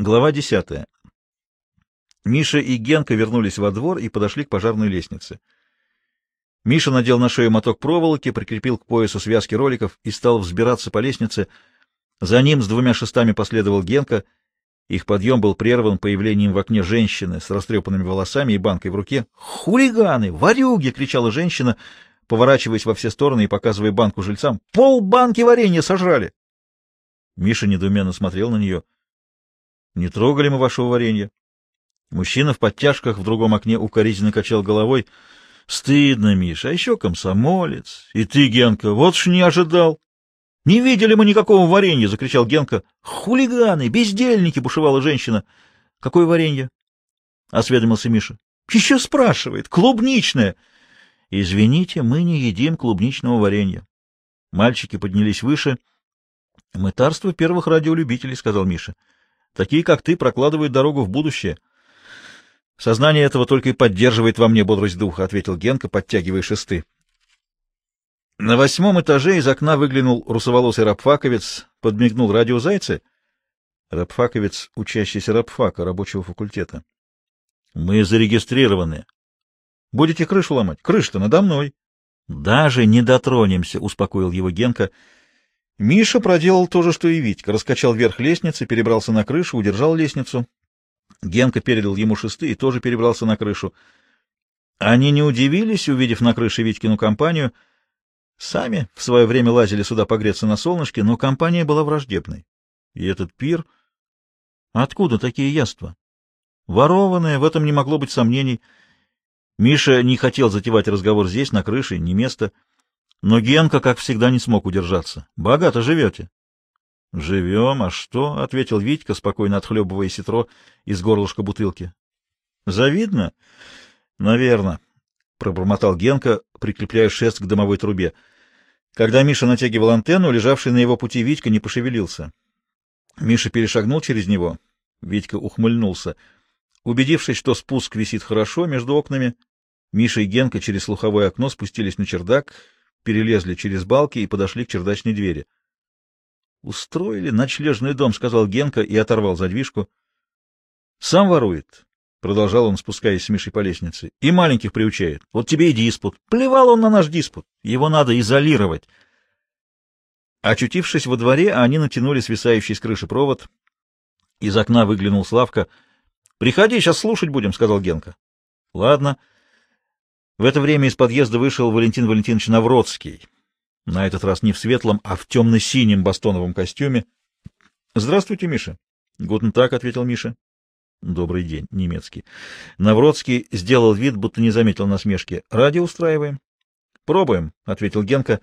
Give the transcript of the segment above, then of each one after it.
Глава десятая. Миша и Генка вернулись во двор и подошли к пожарной лестнице. Миша надел на шею моток проволоки, прикрепил к поясу связки роликов и стал взбираться по лестнице. За ним с двумя шестами последовал Генка. Их подъем был прерван появлением в окне женщины с растрепанными волосами и банкой в руке. «Хулиганы! Варюги!» — кричала женщина, поворачиваясь во все стороны и показывая банку жильцам. «Пол банки варенья сожрали!» Миша недоуменно смотрел на нее. Не трогали мы вашего варенья. Мужчина в подтяжках в другом окне укоризненно качал головой. Стыдно, Миша, а еще комсомолец. И ты, Генка, вот ж не ожидал. Не видели мы никакого варенья, закричал Генка. Хулиганы, бездельники, бушевала женщина. Какое варенье? осведомился Миша. Еще спрашивает. Клубничное. Извините, мы не едим клубничного варенья. Мальчики поднялись выше. Мытарство первых радиолюбителей, сказал Миша. Такие, как ты, прокладывают дорогу в будущее. Сознание этого только и поддерживает во мне бодрость духа, — ответил Генка, подтягивая шесты. На восьмом этаже из окна выглянул русоволосый рабфаковец, подмигнул радиозайце. Рабфаковец, учащийся рабфака, рабочего факультета. — Мы зарегистрированы. — Будете крышу ломать? Крыша-то надо мной. — Даже не дотронемся, — успокоил его Генка. — Миша проделал то же, что и Витька. Раскачал вверх лестницы, перебрался на крышу, удержал лестницу. Генка передал ему шесты и тоже перебрался на крышу. Они не удивились, увидев на крыше Витькину компанию. Сами в свое время лазили сюда погреться на солнышке, но компания была враждебной. И этот пир... Откуда такие яства? Ворованное, в этом не могло быть сомнений. Миша не хотел затевать разговор здесь, на крыше, не место — но Генка, как всегда, не смог удержаться. — Богато живете. — Живем, а что? — ответил Витька, спокойно отхлебывая ситро из горлышка бутылки. — Завидно? — Наверно, — пробормотал Генка, прикрепляя шест к дымовой трубе. Когда Миша натягивал антенну, лежавший на его пути Витька не пошевелился. Миша перешагнул через него. Витька ухмыльнулся. Убедившись, что спуск висит хорошо между окнами, Миша и Генка через слуховое окно спустились на чердак — перелезли через балки и подошли к чердачной двери. — Устроили ночлежный дом, — сказал Генка и оторвал задвижку. — Сам ворует, — продолжал он, спускаясь с Мишей по лестнице, — и маленьких приучает. Вот тебе и диспут. Плевал он на наш диспут. Его надо изолировать. Очутившись во дворе, они натянули свисающий с крыши провод. Из окна выглянул Славка. — Приходи, сейчас слушать будем, — сказал Генка. — Ладно. — в это время из подъезда вышел Валентин Валентинович Навродский. На этот раз не в светлом, а в темно-синем бастоновом костюме. — Здравствуйте, Миша. — Гутен так, — ответил Миша. — Добрый день, немецкий. Навродский сделал вид, будто не заметил насмешки. — Радио устраиваем. — Пробуем, — ответил Генка.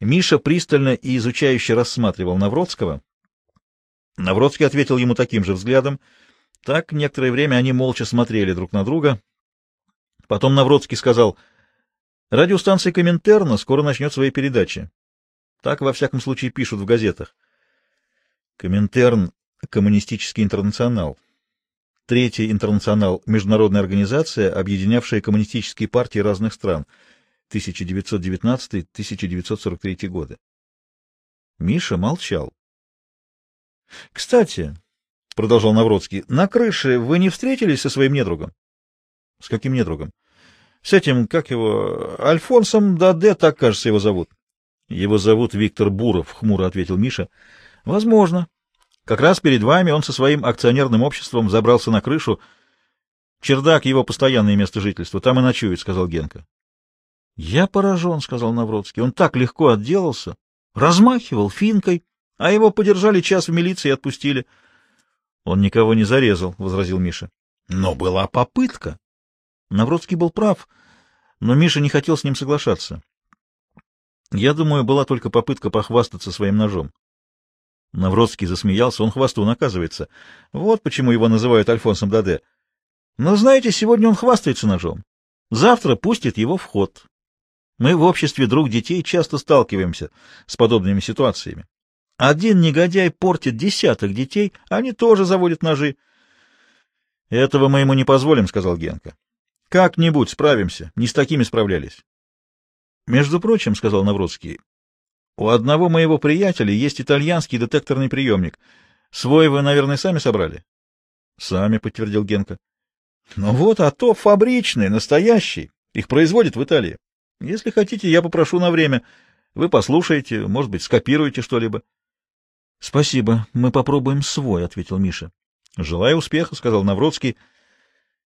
Миша пристально и изучающе рассматривал Навродского. Навродский ответил ему таким же взглядом. Так некоторое время они молча смотрели друг на друга — Потом Навродский сказал, радиостанция Коминтерна скоро начнет свои передачи. Так, во всяком случае, пишут в газетах. Коминтерн — коммунистический интернационал. Третий интернационал — международная организация, объединявшая коммунистические партии разных стран, 1919-1943 годы. Миша молчал. — Кстати, — продолжал Навродский, — на крыше вы не встретились со своим недругом? — С каким недругом? — С этим, как его, Альфонсом Даде, так, кажется, его зовут. — Его зовут Виктор Буров, — хмуро ответил Миша. — Возможно. Как раз перед вами он со своим акционерным обществом забрался на крышу. Чердак — его постоянное место жительства, там и ночует, — сказал Генка. — Я поражен, — сказал Навродский. Он так легко отделался. Размахивал финкой, а его подержали час в милиции и отпустили. — Он никого не зарезал, — возразил Миша. — Но была попытка. Навродский был прав, но Миша не хотел с ним соглашаться. Я думаю, была только попытка похвастаться своим ножом. Навродский засмеялся, он хвастун, оказывается. Вот почему его называют Альфонсом Даде. Но знаете, сегодня он хвастается ножом. Завтра пустит его в ход. Мы в обществе друг детей часто сталкиваемся с подобными ситуациями. Один негодяй портит десяток детей, они тоже заводят ножи. — Этого мы ему не позволим, — сказал Генка. — Как-нибудь справимся. Не с такими справлялись. — Между прочим, — сказал Навродский, — у одного моего приятеля есть итальянский детекторный приемник. Свой вы, наверное, сами собрали? — Сами, — подтвердил Генка. — Ну вот, а то фабричный, настоящий. Их производят в Италии. Если хотите, я попрошу на время. Вы послушаете, может быть, скопируете что-либо. — Спасибо, мы попробуем свой, — ответил Миша. — Желаю успеха, — сказал Навродский, —